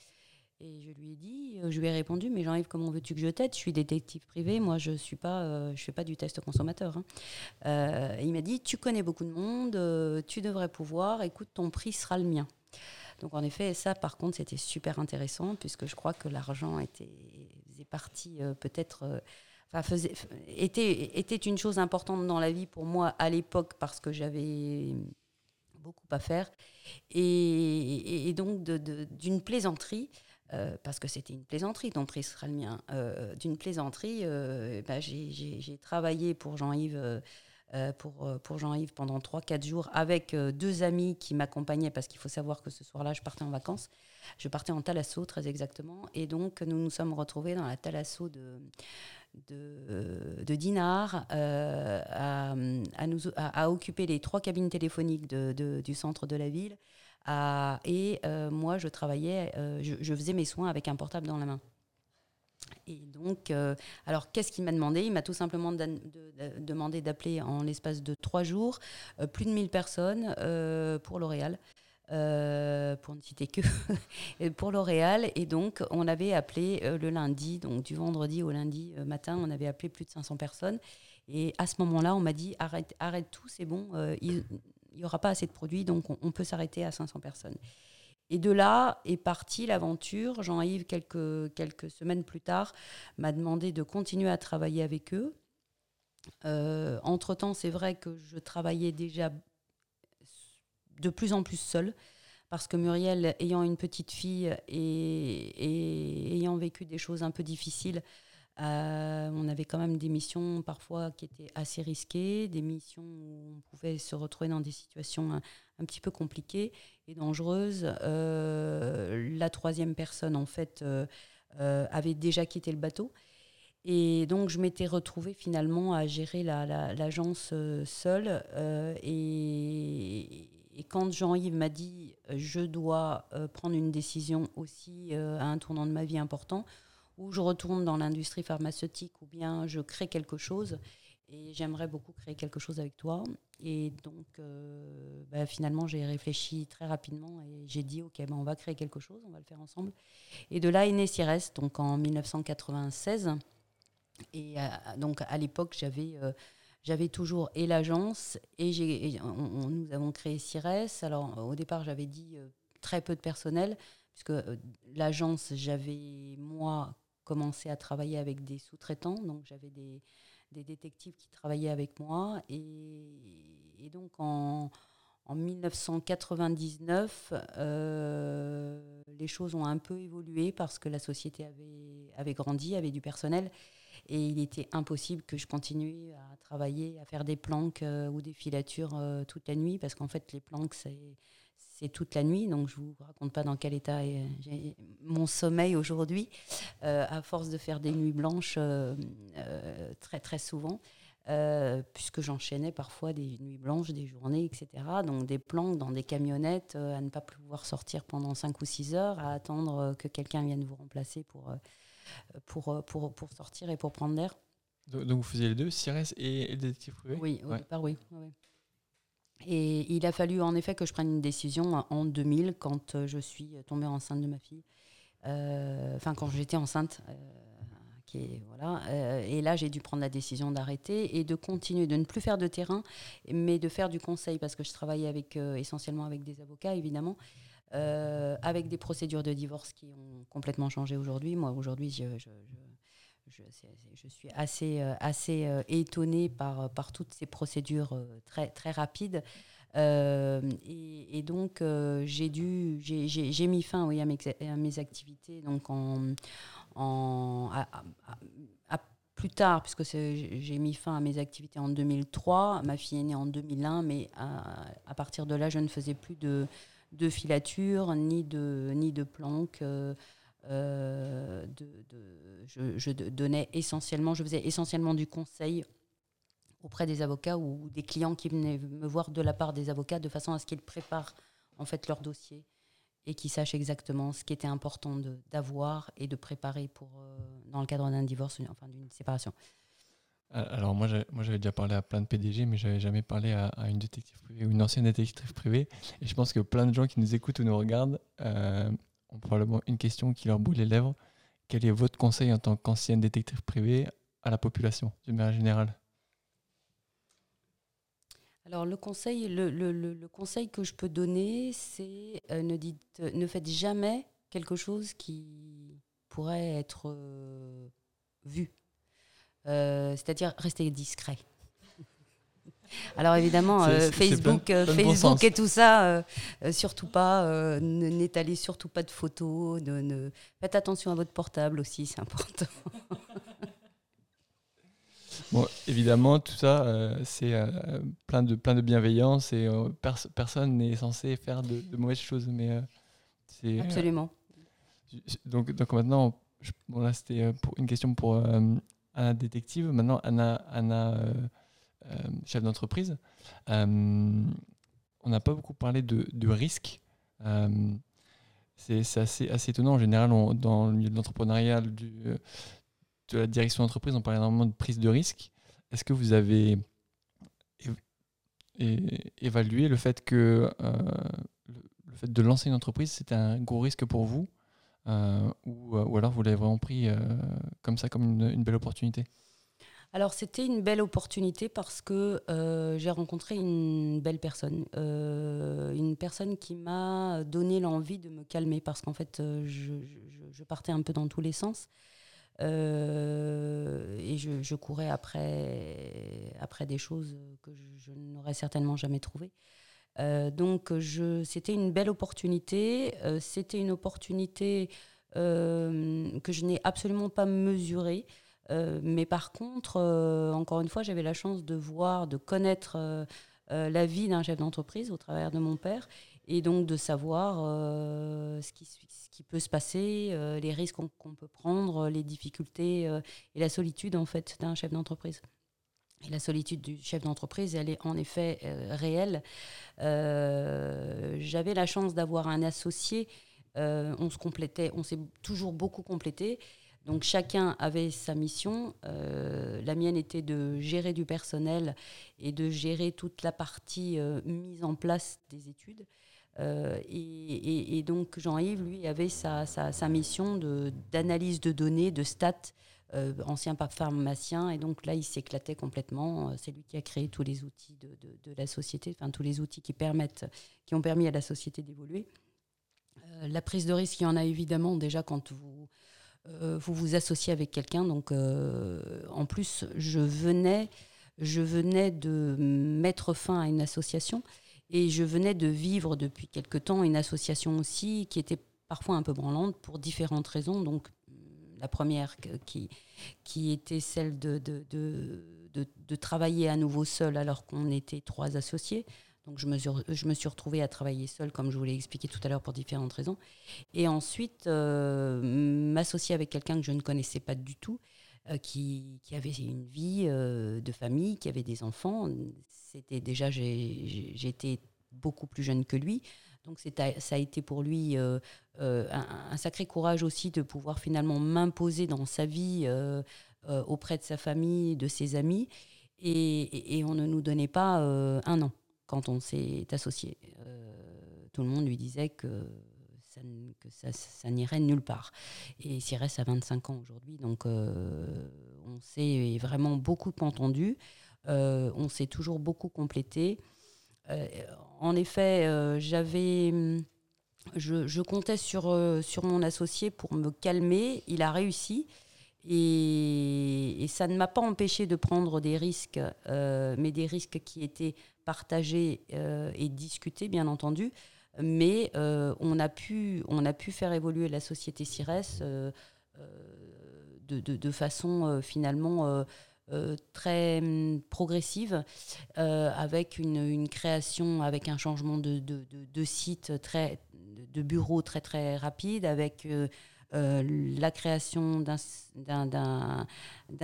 Et je lui ai dit, je lui ai répondu, mais Jean-Yves, comment veux-tu que je t'aide? Je suis détective privé, moi je suis pas, je fais pas du test consommateur. Hein. il m'a dit, tu connais beaucoup de monde, tu devrais pouvoir, écoute, ton prix sera le mien. Donc en effet, ça par contre, c'était super intéressant puisque je crois que l'argent était faisait partie euh, peut-être, euh, enfin faisait, était était une chose importante dans la vie pour moi à l'époque parce que j'avais beaucoup à faire et, donc d'une plaisanterie. Euh, parce que c'était une plaisanterie, ton prix sera le mien. d'une plaisanterie, bah, j'ai travaillé pour Jean-Yves pour, pour Jean-Yves pendant 3-4 jours avec deux amis qui m'accompagnaient parce qu'il faut savoir que ce soir-là, je partais en vacances. Je partais en Thalasso, très exactement. Et donc, nous nous sommes retrouvés dans la Thalasso de, de, de Dinard à, à, occuper les trois cabines téléphoniques du centre de la ville. et moi, je travaillais, je, faisais mes soins avec un portable dans la main. Et donc, euh, alors qu'est-ce qu'il m'a demandé? Il m'a tout simplement demandé d'appeler en l'espace de trois jours euh, plus de 1000 personnes euh, pour L'Oréal. pour ne citer que [LAUGHS] pour L'Oréal. Et donc, on avait appelé le lundi, donc du vendredi au lundi matin, on avait appelé plus de 500 personnes. Et à ce moment-là, on m'a dit arrête, arrête tout, c'est bon, il n'y aura pas assez de produits, donc on, on peut s'arrêter à 500 personnes. Et de là est partie l'aventure. Jean-Yves, quelques, quelques semaines plus tard, m'a demandé de continuer à travailler avec eux. Euh, entre-temps, c'est vrai que je travaillais déjà de plus en plus seule, parce que Muriel, ayant une petite fille et, ayant vécu des choses un peu difficiles, euh, on avait quand même des missions parfois qui étaient assez risquées, des missions où on pouvait se retrouver dans des situations petit peu compliquée et dangereuse. Euh, la troisième personne, en fait, euh, euh, avait déjà quitté le bateau. Et donc, je m'étais retrouvée finalement à gérer l'agence la, seule. Et, quand Jean-Yves m'a dit je dois prendre une décision aussi à un tournant de ma vie important, où je retourne dans l'industrie pharmaceutique ou bien je crée quelque chose, et j'aimerais beaucoup créer quelque chose avec toi. Et donc, euh, bah, finalement, j'ai réfléchi très rapidement et j'ai dit, OK, bah, on va créer quelque chose, on va le faire ensemble. Et de là est né CIRES, donc en 1996. Et euh, donc, à l'époque, j'avais... Euh, j'avais toujours et l'agence et, nous avons créé CIRES. Alors au départ j'avais dit très peu de personnel puisque l'agence j'avais moi commencé à travailler avec des sous-traitants donc j'avais des, des détectives qui travaillaient avec moi. Et, donc en, 1999, euh, les choses ont un peu évolué parce que la société avait, avait grandi, avait du personnel. Et il était impossible que je continue à travailler, à faire des planques euh, ou des filatures euh, toute la nuit, parce qu'en fait, les planques, c'est toute la nuit, donc je vous raconte pas dans quel état est mon sommeil aujourd'hui, euh, à force de faire des nuits blanches euh, euh, très très souvent, puisque j'enchaînais parfois des nuits blanches, des journées, etc. Donc des plans dans des camionnettes, à ne pas pouvoir sortir pendant 5 ou 6 heures, à attendre que quelqu'un vienne vous remplacer pour, pour, pour, pour, sortir et pour prendre l'air. Donc vous faisiez les deux, Cires et, et détective privé? Oui, au départ, oui. oui. Et il a fallu en effet que je prenne une décision en 2000 quand euh, je suis tombée enceinte de ma fille. Euh, enfin, quand j'étais enceinte. Euh, qui est, voilà. et là, j'ai dû prendre la décision d'arrêter et de continuer, de ne plus faire de terrain, mais de faire du conseil parce que je travaillais essentiellement avec des avocats, évidemment. avec des procédures de divorce qui ont complètement changé aujourd'hui. Moi, aujourd'hui, je, suis assez, euh, assez euh, étonnée par, par toutes ces procédures euh, très, très rapides. et, donc, j'ai mis fin oui, à, mes, activités donc en, en à, plus tard, puisque j'ai mis fin à mes activités en 2003. Ma fille est née en 2001, mais à, partir de là, je ne faisais plus de, de filature ni de, ni de planques. Euh, de, je, donnais essentiellement, je faisais essentiellement du conseil auprès des avocats ou des clients qui venaient me voir de la part des avocats de façon à ce qu'ils préparent en fait leur dossier et qu'ils sachent exactement ce qui était important d'avoir et de préparer pour, euh, dans le cadre d'un divorce, enfin d'une séparation. Alors moi, j'avais déjà parlé à plein de PDG, mais j'avais jamais parlé à, une détective privée ou une ancienne détective privée. Et je pense que plein de gens qui nous écoutent ou nous regardent euh, ont probablement une question qui leur boule les lèvres. Quel est votre conseil en tant qu'ancienne détective privée à la population, d'une manière générale? Alors le conseil, le, le, le, conseil que je peux donner, c'est euh, ne, dites, ne faites jamais quelque chose qui pourrait être euh, vu. Euh, c'est-à-dire restez discret. Alors évidemment, euh, Facebook, euh, Facebook et tout ça, euh, surtout pas, n'étalez surtout pas de photos. Faites attention à votre portable aussi, c'est important. [LAUGHS] Bon, évidemment, tout ça, c'est plein, de, plein de bienveillance et pers- personne n'est censé faire de, de mauvaises choses. Mais c'est Absolument. donc, donc maintenant, je- bon, là c'était pour une question pour Anna détective. Maintenant, Anna, Anna chef d'entreprise. Euh, on n'a pas beaucoup parlé de, risque. Euh, c'est assez, assez étonnant. En général, dans le milieu de l'entrepreneuriat, euh, de la direction d'entreprise, on parle énormément de prise de risque. Est-ce que vous avez évalué le fait que euh, le, fait de lancer une entreprise, c'était un gros risque pour vous euh, ou, alors vous l'avez vraiment pris euh, comme ça, comme une belle opportunité? Alors c'était une belle opportunité parce que euh, j'ai rencontré une belle personne, euh, une personne qui m'a donné l'envie de me calmer parce qu'en fait euh, je, partais un peu dans tous les sens et je, courais après, après des choses que je, n'aurais certainement jamais trouvées. Donc c'était une belle opportunité, c'était une opportunité que je n'ai absolument pas mesurée. Euh, mais par contre, euh, encore une fois, j'avais la chance de voir, de connaître euh, la vie d'un chef d'entreprise au travers de mon père, et donc de savoir ce, qui, peut se passer, les risques qu'on peut prendre, les difficultés et la solitude en fait d'un chef d'entreprise. Et la solitude du chef d'entreprise, elle est en effet réelle. J'avais la chance d'avoir un associé. On se complétait, on s'est toujours beaucoup complété. Donc chacun avait sa mission. Euh, la mienne était de gérer du personnel et de gérer toute la partie euh, mise en place des études. Euh, et, donc Jean-Yves, lui, avait sa, mission d'analyse de, données, de stats, ancien pharmacien. Et donc là, il s'éclatait complètement. C'est lui qui a créé tous les outils de, de- la société, enfin tous les outils qui, permettent, qui ont permis à la société d'évoluer. La prise de risque, il y en a évidemment déjà quand vous vous vous associez avec quelqu'un. Donc, euh, en plus, je venais, je venais de mettre fin à une association et je venais de vivre depuis quelque temps une association aussi qui était parfois un peu branlante pour différentes raisons. Donc, la première qui, était celle de travailler à nouveau seul alors qu'on était trois associés. Donc je me, suis, je retrouvée à travailler seule, comme je vous l'ai expliqué tout à l'heure, pour différentes raisons. Et ensuite, euh, m'associer avec quelqu'un que je ne connaissais pas du tout, euh, qui, qui avait une vie euh, de famille, qui avait des enfants. C'était déjà, j'étais beaucoup plus jeune que lui. Donc ça a été pour lui un, sacré courage aussi de pouvoir finalement m'imposer dans sa vie auprès de sa famille, de ses amis. Et, on ne nous donnait pas un an quand on s'est associé. Euh, tout le monde lui disait que ça, n'irait nulle part. Et Cyrès a 25 ans aujourd'hui, donc euh, on s'est vraiment beaucoup entendu, euh, on s'est toujours beaucoup complété. En effet, j'avais, je, comptais sur, sur mon associé pour me calmer. Il a réussi. Et, et ça ne m'a pas empêché de prendre des risques, mais des risques qui étaient partagés euh, et discutés, bien entendu. Mais euh, on, a pu, on a pu faire évoluer la société CIRES euh, de, de- façon finalement très hum, progressive, avec une, une création, avec un changement de, de, de- de site, très, de bureau très très rapide, avec euh, la création d'un-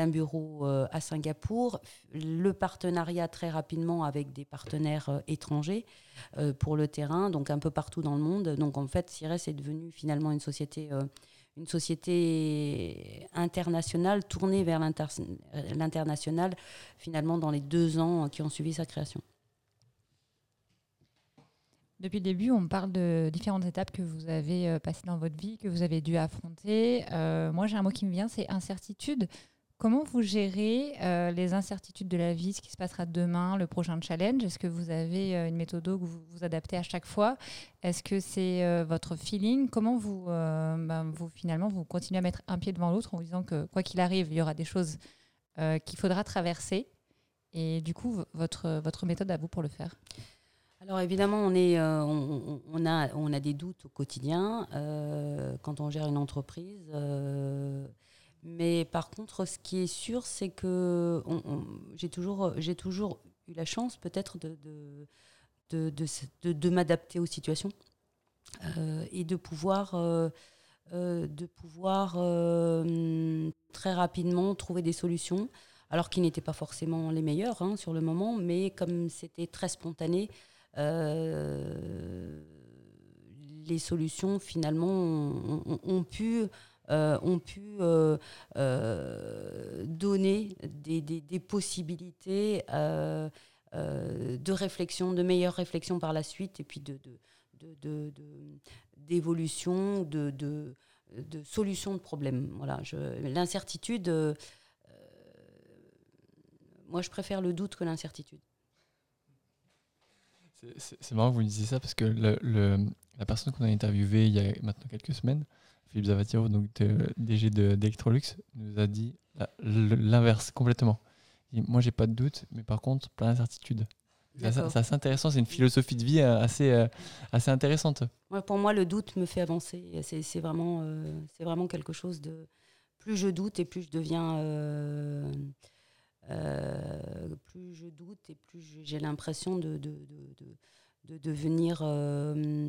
bureau euh, à Singapour, le partenariat très rapidement avec des partenaires euh, étrangers pour le terrain, donc un peu partout dans le monde. Donc en fait, Cires est devenue finalement une société, une société internationale tournée vers l'inter- l'international finalement dans les deux ans qui ont suivi sa création. Depuis le début, on parle de différentes étapes que vous avez euh, passées dans votre vie, que vous avez dû affronter. Euh, moi, j'ai un mot qui me vient, c'est incertitude. Comment vous gérez euh, les incertitudes de la vie, ce qui se passera demain, le prochain challenge? Est-ce que vous avez une méthode que vous vous adaptez à chaque fois? Est-ce que c'est votre feeling? Comment vous, ben, vous, finalement, vous continuez à mettre un pied devant l'autre en vous disant que quoi qu'il arrive, il y aura des choses qu'il faudra traverser? Et du coup, votre, votre méthode à vous pour le faire Alors évidemment, on, est, euh, a, des doutes au quotidien euh, quand on gère une entreprise. euh, Mais par contre, ce qui est sûr, c'est que j'ai toujours, eu la chance peut-être de, de, de, m'adapter aux situations et de pouvoir, très rapidement trouver des solutions alors qu'ils n'étaient pas forcément les meilleurs hein, sur le moment, mais comme c'était très spontané, les solutions finalement ont, pu, euh, euh, donner des, possibilités de réflexion, de meilleure réflexion par la suite, et puis de, d'évolution, de, de, de, solution de problèmes. L'incertitude, moi je préfère le doute que l'incertitude. C'est marrant que vous me disiez ça parce que le, la personne qu'on a interviewée il y a maintenant quelques semaines, Philippe Zavatiero, donc DG d'Electrolux, nous a dit l'inverse complètement. Moi, moi, j'ai pas de doute, mais par contre, plein d'incertitudes. C'est assez intéressant, c'est une philosophie de vie euh, assez, euh, assez intéressante. pour moi, le doute me fait avancer. C'est vraiment, euh, vraiment quelque chose de. Plus je doute et plus je deviens. Euh, plus je doute et plus j'ai l'impression de, de, de, de, devenir, euh,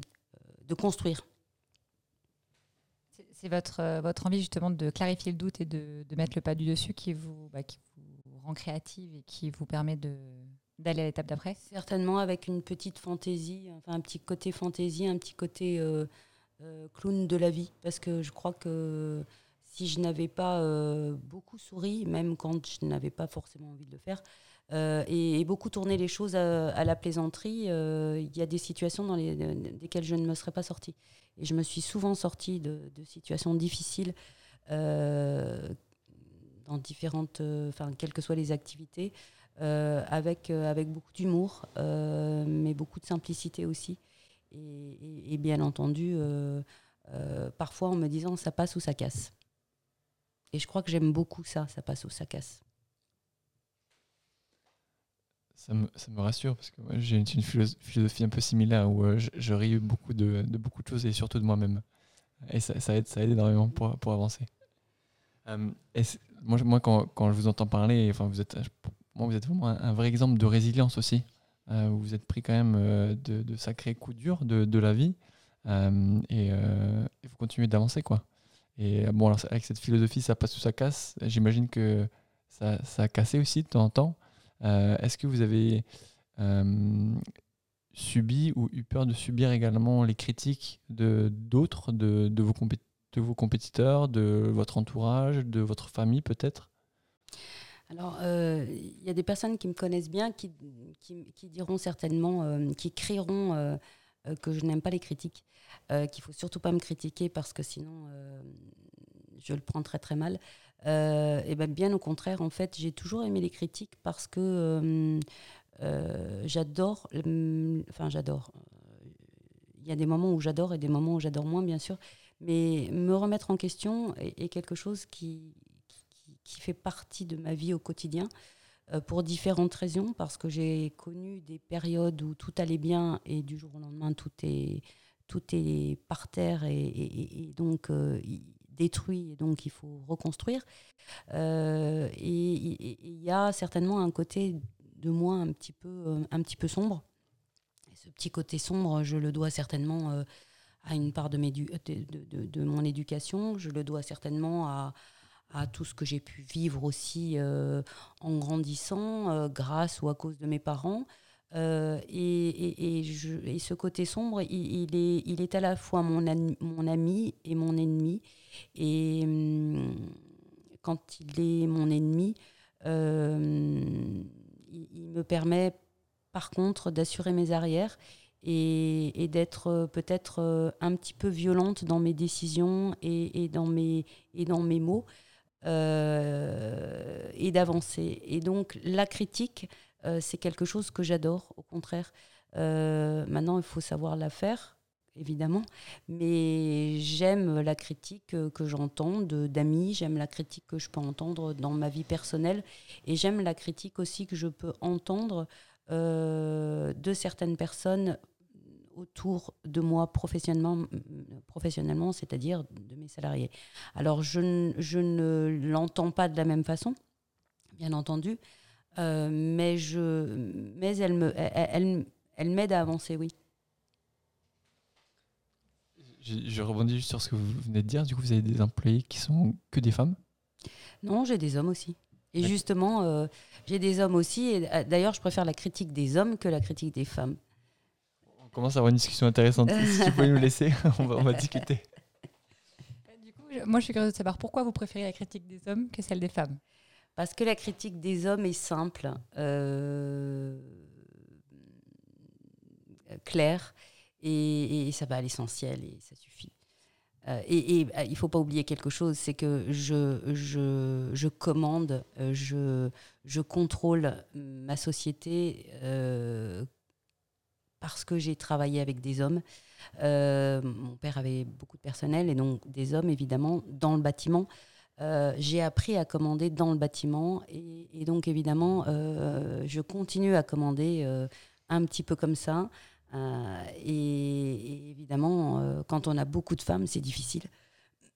de construire. C'est votre, euh, votre envie justement de clarifier le doute et de, de mettre le pas du dessus qui vous, bah, qui vous rend créative et qui vous permet d'aller à l'étape d'après? Certainement avec une petite fantaisie, enfin un petit côté fantaisie, un petit côté clown de la vie. Parce que je crois que si je n'avais pas euh, beaucoup souri, même quand je n'avais pas forcément envie de le faire, euh, et, beaucoup tourné les choses à, la plaisanterie, euh, il y a des situations dans lesquelles je ne me serais pas sortie. Et je me suis souvent sortie de, situations difficiles dans différentes, enfin, quelles que soient les activités, avec, avec beaucoup d'humour, mais beaucoup de simplicité aussi. et bien entendu, parfois en me disant ça passe ou ça casse. Et je crois que j'aime beaucoup ça, ça passe ou ça casse. Ça me, ça me rassure parce que j'ai une, philosophie un peu similaire où euh, je, ris beaucoup de, beaucoup de choses et surtout de moi-même. Et ça, aide, ça aide énormément pour, avancer. Euh, et moi, moi quand, je vous entends parler, vous êtes, moi, vous vraiment un, vrai exemple de résilience aussi. Euh, vous êtes pris quand même de, de, sacrés coups durs de, la vie et il faut continuer d'avancer. quoi. Et bon, alors, avec cette philosophie, ça passe ou ça casse. J'imagine que ça, a cassé aussi de temps en temps. Euh, est-ce que vous avez euh, subi ou eu peur de subir également les critiques d'autres, de, de, vos de vos compétiteurs, de votre entourage, de votre famille peut-être? Alors, euh, il y a des personnes qui me connaissent bien qui, qui, qui diront certainement, qui crieront que je n'aime pas les critiques. Euh, qu'il faut surtout pas me critiquer parce que sinon euh, je le prends très très mal. Euh, et ben bien au contraire, en fait, j'ai toujours aimé les critiques parce que j'adore, enfin j'adore. Il y a des moments où j'adore et des moments où j'adore moins, bien sûr. Mais me remettre en question est, quelque chose qui, fait partie de ma vie au quotidien pour différentes raisons, parce que j'ai connu des périodes où tout allait bien et du jour au lendemain tout est tout est par terre et, donc euh, détruit et donc il faut reconstruire. Euh, et il y a certainement un côté de moi un petit peu, euh, un petit peu sombre. ce petit côté sombre, je le dois certainement à une part de, de, de, mon éducation, je le dois certainement à, à tout ce que j'ai pu vivre aussi en grandissant, grâce ou à cause de mes parents. Euh, et, et, ce côté sombre, il, est, il est à la fois mon, mon ami et mon ennemi. Et hum, quand il est mon ennemi, euh, il, me permet par contre d'assurer mes arrières et, d'être peut-être euh, un petit peu violente dans mes décisions et, dans, mes, et dans mes mots. Et d'avancer. Et donc la critique, euh, c'est quelque chose que j'adore, au contraire. Euh, maintenant, il faut savoir la faire, évidemment, mais j'aime la critique que j'entends d'amis, j'aime la critique que je peux entendre dans ma vie personnelle, et j'aime la critique aussi que je peux entendre euh, de certaines personnes autour de moi professionnellement, professionnellement c'est-à-dire de mes salariés. Alors, je, ne l'entends pas de la même façon, bien entendu, euh, mais, je, mais elle, me, elle, elle, m'aide à avancer, oui. Je, rebondis juste sur ce que vous venez de dire. Du coup, vous avez des employés qui sont que des femmes? Non, j'ai des hommes aussi. Et justement, euh, j'ai des hommes aussi. Et euh, d'ailleurs, je préfère la critique des hommes que la critique des femmes. On commence à avoir une discussion intéressante. si tu peux nous laisser, [LAUGHS] on va, on va discuter. Du coup, moi, je suis curieuse de savoir pourquoi vous préférez la critique des hommes que celle des femmes? Parce que la critique des hommes est simple, euh, claire, et, ça va à l'essentiel, et ça suffit. Euh, et, euh, il ne faut pas oublier quelque chose, c'est que je, je, je commande, je, je, contrôle ma société parce que j'ai travaillé avec des hommes. mon père avait beaucoup de personnel et donc des hommes, évidemment, dans le bâtiment. Euh, j'ai appris à commander dans le bâtiment et, donc évidemment, euh, je continue à commander euh, un petit peu comme ça. Et, évidemment, quand on a beaucoup de femmes, c'est difficile.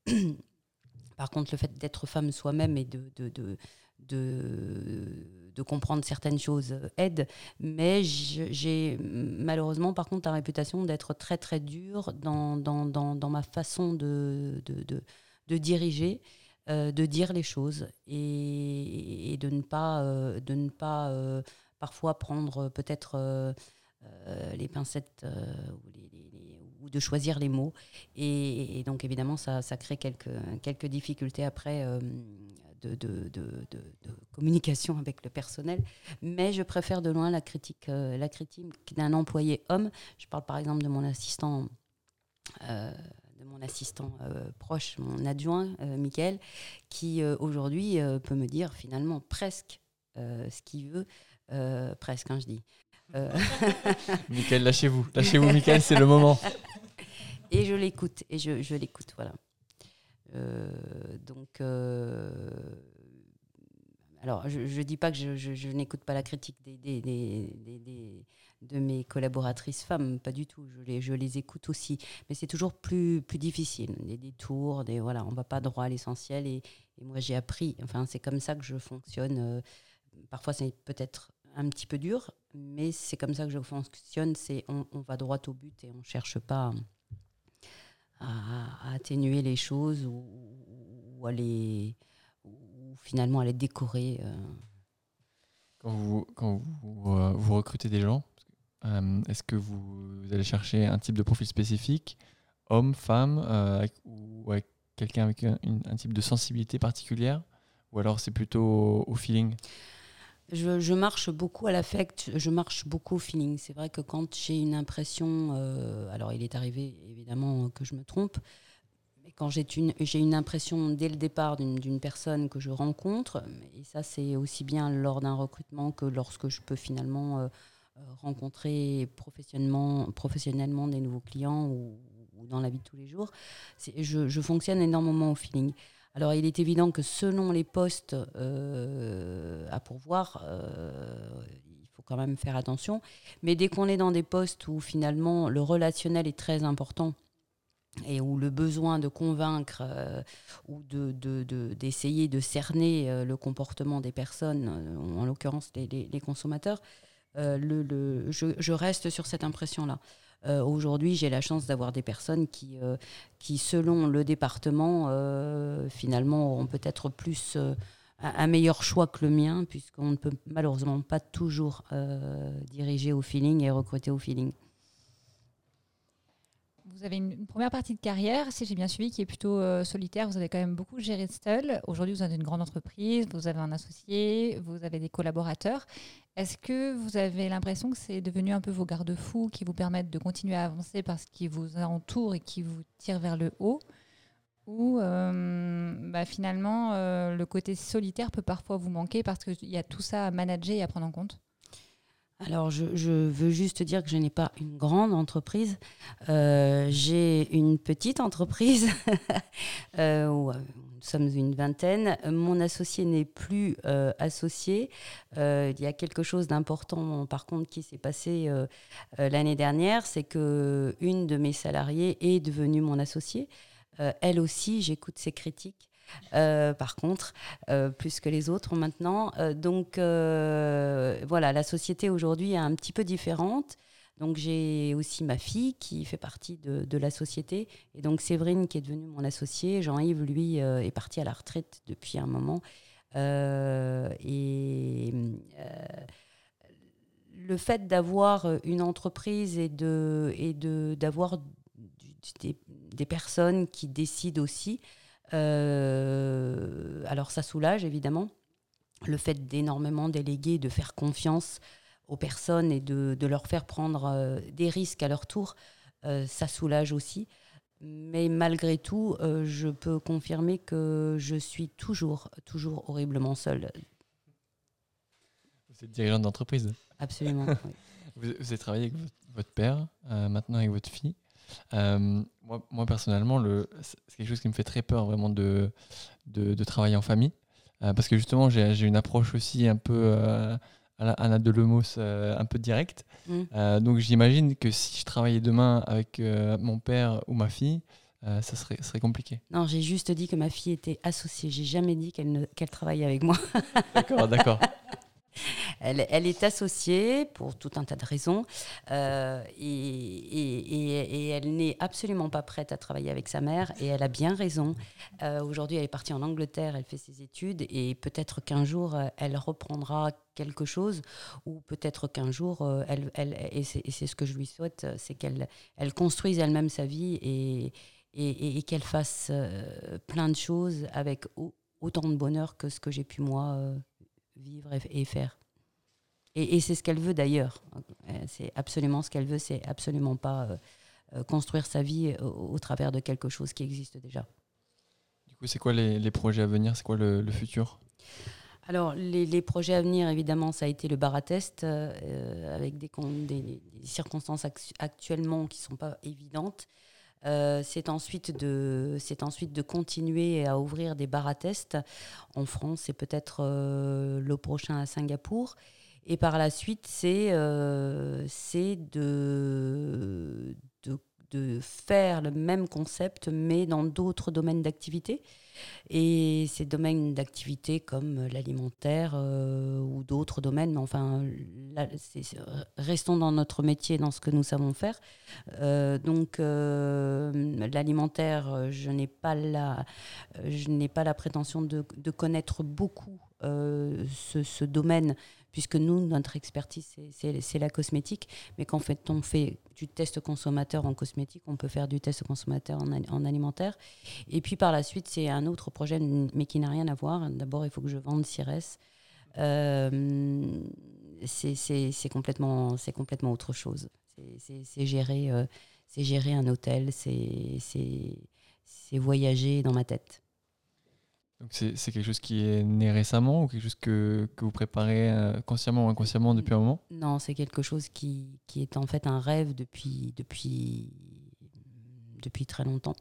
[CLEARS THROAT] Par contre, le fait d'être femme soi-même et de, de, comprendre certaines choses aide. Mais j'ai malheureusement, par contre, la réputation d'être très très dure dans, dans, dans, dans ma façon de, de, diriger. Euh, de dire les choses et, de ne pas, euh, de ne pas euh, parfois prendre peut-être les pincettes ou, de choisir les mots. Et, donc évidemment, ça, crée quelques, quelques difficultés après. De, de, communication avec le personnel, mais je préfère de loin la critique, la critique d'un employé homme. Je parle par exemple de mon assistant mon assistant euh, proche, mon adjoint, euh, Mickaël, qui euh, aujourd'hui peut me dire finalement presque ce qu'il veut, presque, hein, je dis. [LAUGHS] Mickaël, lâchez-vous, lâchez-vous, Mickaël, c'est le moment. Et je l'écoute, et je, je l'écoute, voilà. Donc, alors, je ne dis pas que je, n'écoute pas la critique de mes collaboratrices femmes, pas du tout. Je les, écoute aussi, mais c'est toujours plus, difficile. Des détours, des voilà, on va pas droit à l'essentiel. Et, moi, j'ai appris. Enfin, c'est comme ça que je fonctionne. Euh, parfois, c'est peut-être un petit peu dur, mais c'est comme ça que je fonctionne. C'est on, va droit au but et on cherche pas à, atténuer les choses ou, les ou finalement à les décorer. Euh. Quand vous, quand vous, euh, recrutez des gens, euh, est-ce que vous, allez chercher un type de profil spécifique, homme, femme, ou avec quelqu'un avec un, type de sensibilité particulière Ou alors c'est plutôt au, feeling? Je, marche beaucoup à l'affect, je marche beaucoup au feeling. C'est vrai que quand j'ai une impression, euh, alors il est arrivé évidemment que je me trompe, mais quand j'ai une, impression dès le départ d'une personne que je rencontre, et ça c'est aussi bien lors d'un recrutement que lorsque je peux finalement euh, rencontrer professionnellement, professionnellement des nouveaux clients ou, dans la vie de tous les jours. Je, fonctionne énormément au feeling. Alors, il est évident que selon les postes euh, à pourvoir, euh, il faut quand même faire attention. Mais dès qu'on est dans des postes où finalement le relationnel est très important, et où le besoin de convaincre ou d'essayer de, cerner le comportement des personnes, en l'occurrence les, consommateurs, euh, je, reste sur cette impression-là. Euh, aujourd'hui, j'ai la chance d'avoir des personnes qui, euh, qui, selon le département, finalement, auront peut-être plus un meilleur choix que le mien, puisqu'on ne peut malheureusement pas toujours diriger au feeling et recruter au feeling. Vous avez une, première partie de carrière, si j'ai bien suivi, qui est plutôt solitaire. Vous avez quand même beaucoup géré seul. Aujourd'hui, vous êtes une grande entreprise, vous avez un associé, vous avez des collaborateurs. Est-ce que vous avez l'impression que c'est devenu un peu vos garde-fous qui vous permettent de continuer à avancer parce qu'ils vous entourent et qui vous tirent vers le haut Ou euh, bah, finalement, euh, le côté solitaire peut parfois vous manquer parce qu'il y a tout ça à manager et à prendre en compte? Alors, je, veux juste dire que je n'ai pas une grande entreprise. Euh, j'ai une petite entreprise, [LAUGHS] sommes une vingtaine. Mon associé n'est plus associé. il y a quelque chose d'important, par contre, qui s'est passé l'année dernière, c'est que une de mes salariées est devenue mon associée. elle aussi, j'écoute ses critiques. par contre, plus que les autres maintenant. donc voilà, la société aujourd'hui est un petit peu différente. Donc j'ai aussi ma fille qui fait partie de, la société. Et donc Séverine qui est devenue mon associé. Jean-Yves, lui, euh, est parti à la retraite depuis un moment. Euh, et euh, le fait d'avoir une entreprise et de d'avoir des, personnes qui décident aussi, alors ça soulage évidemment. Le fait d'énormément déléguer, de faire confiance aux personnes et de, de leur faire prendre euh, des risques à leur tour, euh, ça soulage aussi. Mais malgré tout, euh, je peux confirmer que je suis toujours, toujours horriblement seule. Vous êtes dirigeante d'entreprise Absolument. [LAUGHS] vous, avez travaillé avec votre père, maintenant avec votre fille. moi, moi, personnellement, c'est quelque chose qui me fait très peur vraiment de, de, de travailler en famille. parce que justement, j'ai une approche aussi un peu Anna de Lemos euh, un peu direct. Mm. Euh, donc j'imagine que si je travaillais demain avec euh, mon père ou ma fille, ça serait, serait compliqué. Non, j'ai juste dit que ma fille était associée. J'ai jamais dit qu'elle qu'elle travaillait avec moi. d'accord, d'accord. [LAUGHS] Elle, est associée pour tout un tas de raisons euh, et, elle n'est absolument pas prête à travailler avec sa mère et elle a bien raison. Euh, aujourd'hui, elle est partie en Angleterre, elle fait ses études et peut-être qu'un jour, euh, elle reprendra quelque chose ou peut-être qu'un jour, elle, et c'est ce que je lui souhaite, c'est qu'elle elle construise elle-même sa vie et, qu'elle fasse plein de choses avec autant de bonheur que ce que j'ai pu moi vivre et, faire. Et, c'est ce qu'elle veut d'ailleurs. Euh, c'est absolument ce qu'elle veut. C'est absolument pas euh, euh, construire sa vie au, travers de quelque chose qui existe déjà. Du coup, c'est quoi les, projets à venir? C'est quoi le, futur? Alors, les, projets à venir, évidemment, ça a été le bar à test, avec des, des, circonstances actuellement qui ne sont pas évidentes. C'est ensuite, de, ensuite de continuer à ouvrir des bars à test en France et peut-être le prochain à Singapour. Et par la suite, c'est euh, de, de, faire le même concept, mais dans d'autres domaines d'activité. Et ces domaines d'activité comme l'alimentaire euh, ou d'autres domaines, enfin, restons dans notre métier, dans ce que nous savons faire. Euh, donc, euh, l'alimentaire, je n'ai pas la, je n'ai pas la prétention de, connaître beaucoup ce, domaine puisque nous, notre expertise, c'est la cosmétique. Mais qu'en fait, on fait du test consommateur en cosmétique, on peut faire du test consommateur en, alimentaire. Et puis par la suite, c'est un autre projet, mais qui n'a rien à voir. D'abord, il faut que je vende Cires. Euh, c'est complètement, autre chose. C'est euh, gérer un hôtel, c'est voyager dans ma tête c'est quelque chose qui est né récemment ou quelque chose que, que vous préparez euh, consciemment ou inconsciemment depuis un moment? Non, c'est quelque chose qui, qui, est en fait un rêve depuis, depuis, depuis très longtemps.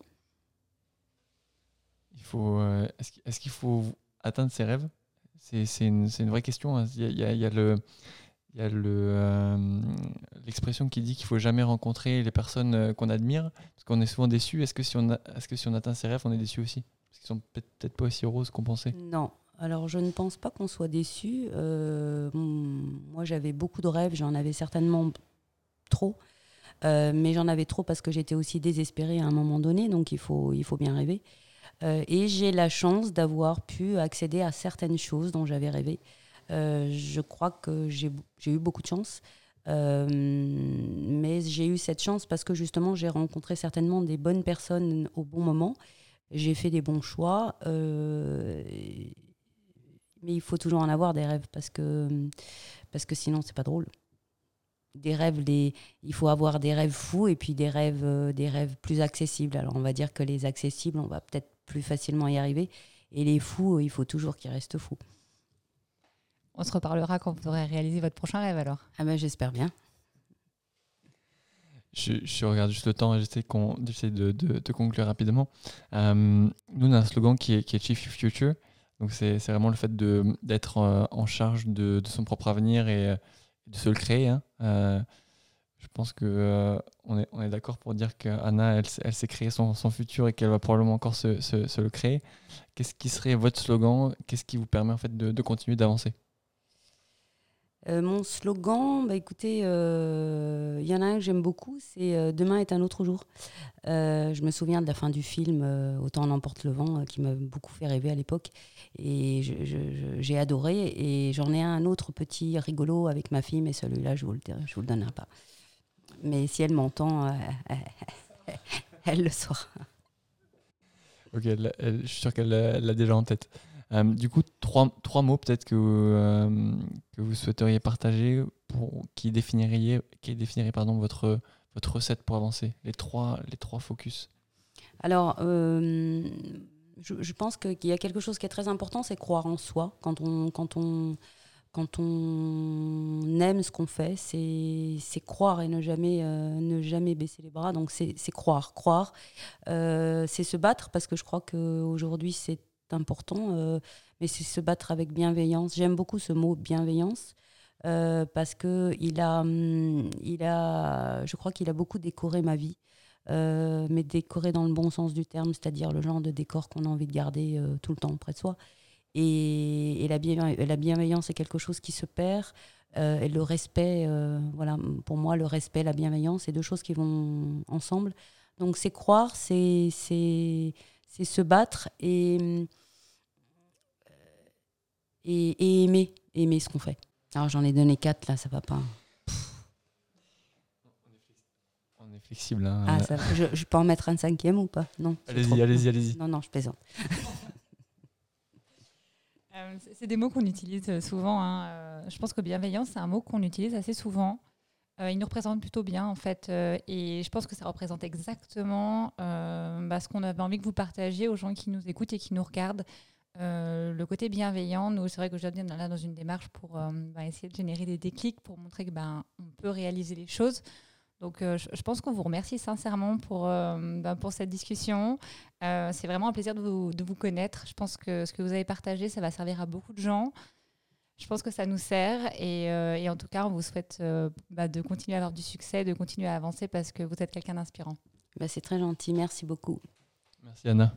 Il faut, euh, est-ce, qu'il faut atteindre ses rêves? C'est, une, une, vraie question. Hein. Il, y a, il, y a, le, il y a le, euh, l'expression qui dit qu'il faut jamais rencontrer les personnes qu'on admire parce qu'on est souvent déçu. Est-ce que, si on est-ce que si on atteint ses rêves, on est déçu aussi? Qui sont peut-être pas aussi roses qu'on pensait Non. Alors, je ne pense pas qu'on soit déçu. Euh, moi, j'avais beaucoup de rêves, j'en avais certainement trop. Euh, mais j'en avais trop parce que j'étais aussi désespérée à un moment donné, donc il faut, il faut bien rêver. Euh, et j'ai la chance d'avoir pu accéder à certaines choses dont j'avais rêvé. je crois que j'ai eu beaucoup de chance. mais j'ai eu cette chance parce que justement j'ai rencontré certainement des bonnes personnes au bon moment j'ai fait des bons choix. Euh, mais il faut toujours en avoir des rêves parce que, parce que sinon, c'est pas drôle. Des rêves, des, il faut avoir des rêves fous et puis des rêves, euh, des rêves plus accessibles. Alors, on va dire que les accessibles, on va peut-être plus facilement y arriver. Et les fous, il faut toujours qu'ils restent fous. On se reparlera quand vous aurez réalisé votre prochain rêve alors. Ah ben, j'espère bien. Je, regarde juste le temps et j'essaie de, de, conclure rapidement. Euh, nous, on a un slogan qui est, qui Chief Future. Donc, c'est vraiment le fait d'être en charge de, son propre avenir et de se le créer. Hein. je pense qu'on on est, d'accord pour dire qu'Anna, elle, elle s'est créée son, futur et qu'elle va probablement encore se, le créer. Qu'est-ce qui serait votre slogan? Qu'est-ce qui vous permet en fait de, continuer d'avancer? euh, mon slogan, bah écoutez, il euh, y en a un que j'aime beaucoup, c'est euh, Demain est un autre jour. je me souviens de la fin du film Autant en emporte le vent, qui m'a beaucoup fait rêver à l'époque. Et j'ai adoré. Et j'en ai un autre petit rigolo avec ma fille, mais celui-là, je ne vous, le, vous le donnerai pas. Mais si elle m'entend, [LAUGHS] elle le saura. Ok, je suis sûr qu'elle l'a déjà en tête. Euh, du coup, trois, trois mots peut-être que, euh, que vous souhaiteriez partager pour, qui définiriez, qui définirait pardon, votre, votre recette pour avancer Les trois, les trois focus. Alors, euh, je, je, pense qu'il y a quelque chose qui est très important, c'est croire en soi. Quand on, quand on, quand on aime ce qu'on fait, c'est croire et ne jamais, ne jamais baisser les bras. Donc, c'est croire. Croire, c'est se battre parce que je crois qu'aujourd'hui, c'est important, euh, mais c'est se battre avec bienveillance. J'aime beaucoup ce mot bienveillance. Euh, parce que il a, hum, il a, je crois qu'il a beaucoup décoré ma vie, euh, mais décoré dans le bon sens du terme, c'est-à-dire le genre de décor qu'on a envie de garder tout le temps près de soi. Et, la, bienveillance, la bienveillance est quelque chose qui se perd. et le respect, voilà, pour moi, le respect, la bienveillance, c'est deux choses qui vont ensemble. Donc c'est croire, c'est se battre et et, aimer, aimer ce qu'on fait. Alors j'en ai donné quatre là, ça va pas. On est flexible. Hein. Ah, ça, je, je, peux en mettre un cinquième ou pas? Non. Allez-y, allez-y, allez-y. Non, non, je plaisante. [LAUGHS] Euh, c'est des mots qu'on utilise euh, souvent. Hein. Euh, je pense que bienveillance, c'est un mot qu'on utilise assez souvent. il nous représente plutôt bien, en fait. et je pense que ça représente exactement bah, ce qu'on avait envie que vous partagiez aux gens qui nous écoutent et qui nous regardent. Euh, le côté bienveillant, nous, c'est vrai qu'aujourd'hui, on est là dans une démarche pour euh, bah, essayer de générer des déclics, pour montrer que ben, on peut réaliser les choses. Donc, euh, je, pense qu'on vous remercie sincèrement pour, bah, pour cette discussion. c'est vraiment un plaisir de vous, de vous, connaître. Je pense que ce que vous avez partagé, ça va servir à beaucoup de gens. Je pense que ça nous sert et, et en tout cas, on vous souhaite bah, de continuer à avoir du succès, de continuer à avancer parce que vous êtes quelqu'un d'inspirant. c'est très gentil. Merci beaucoup. Merci Anna.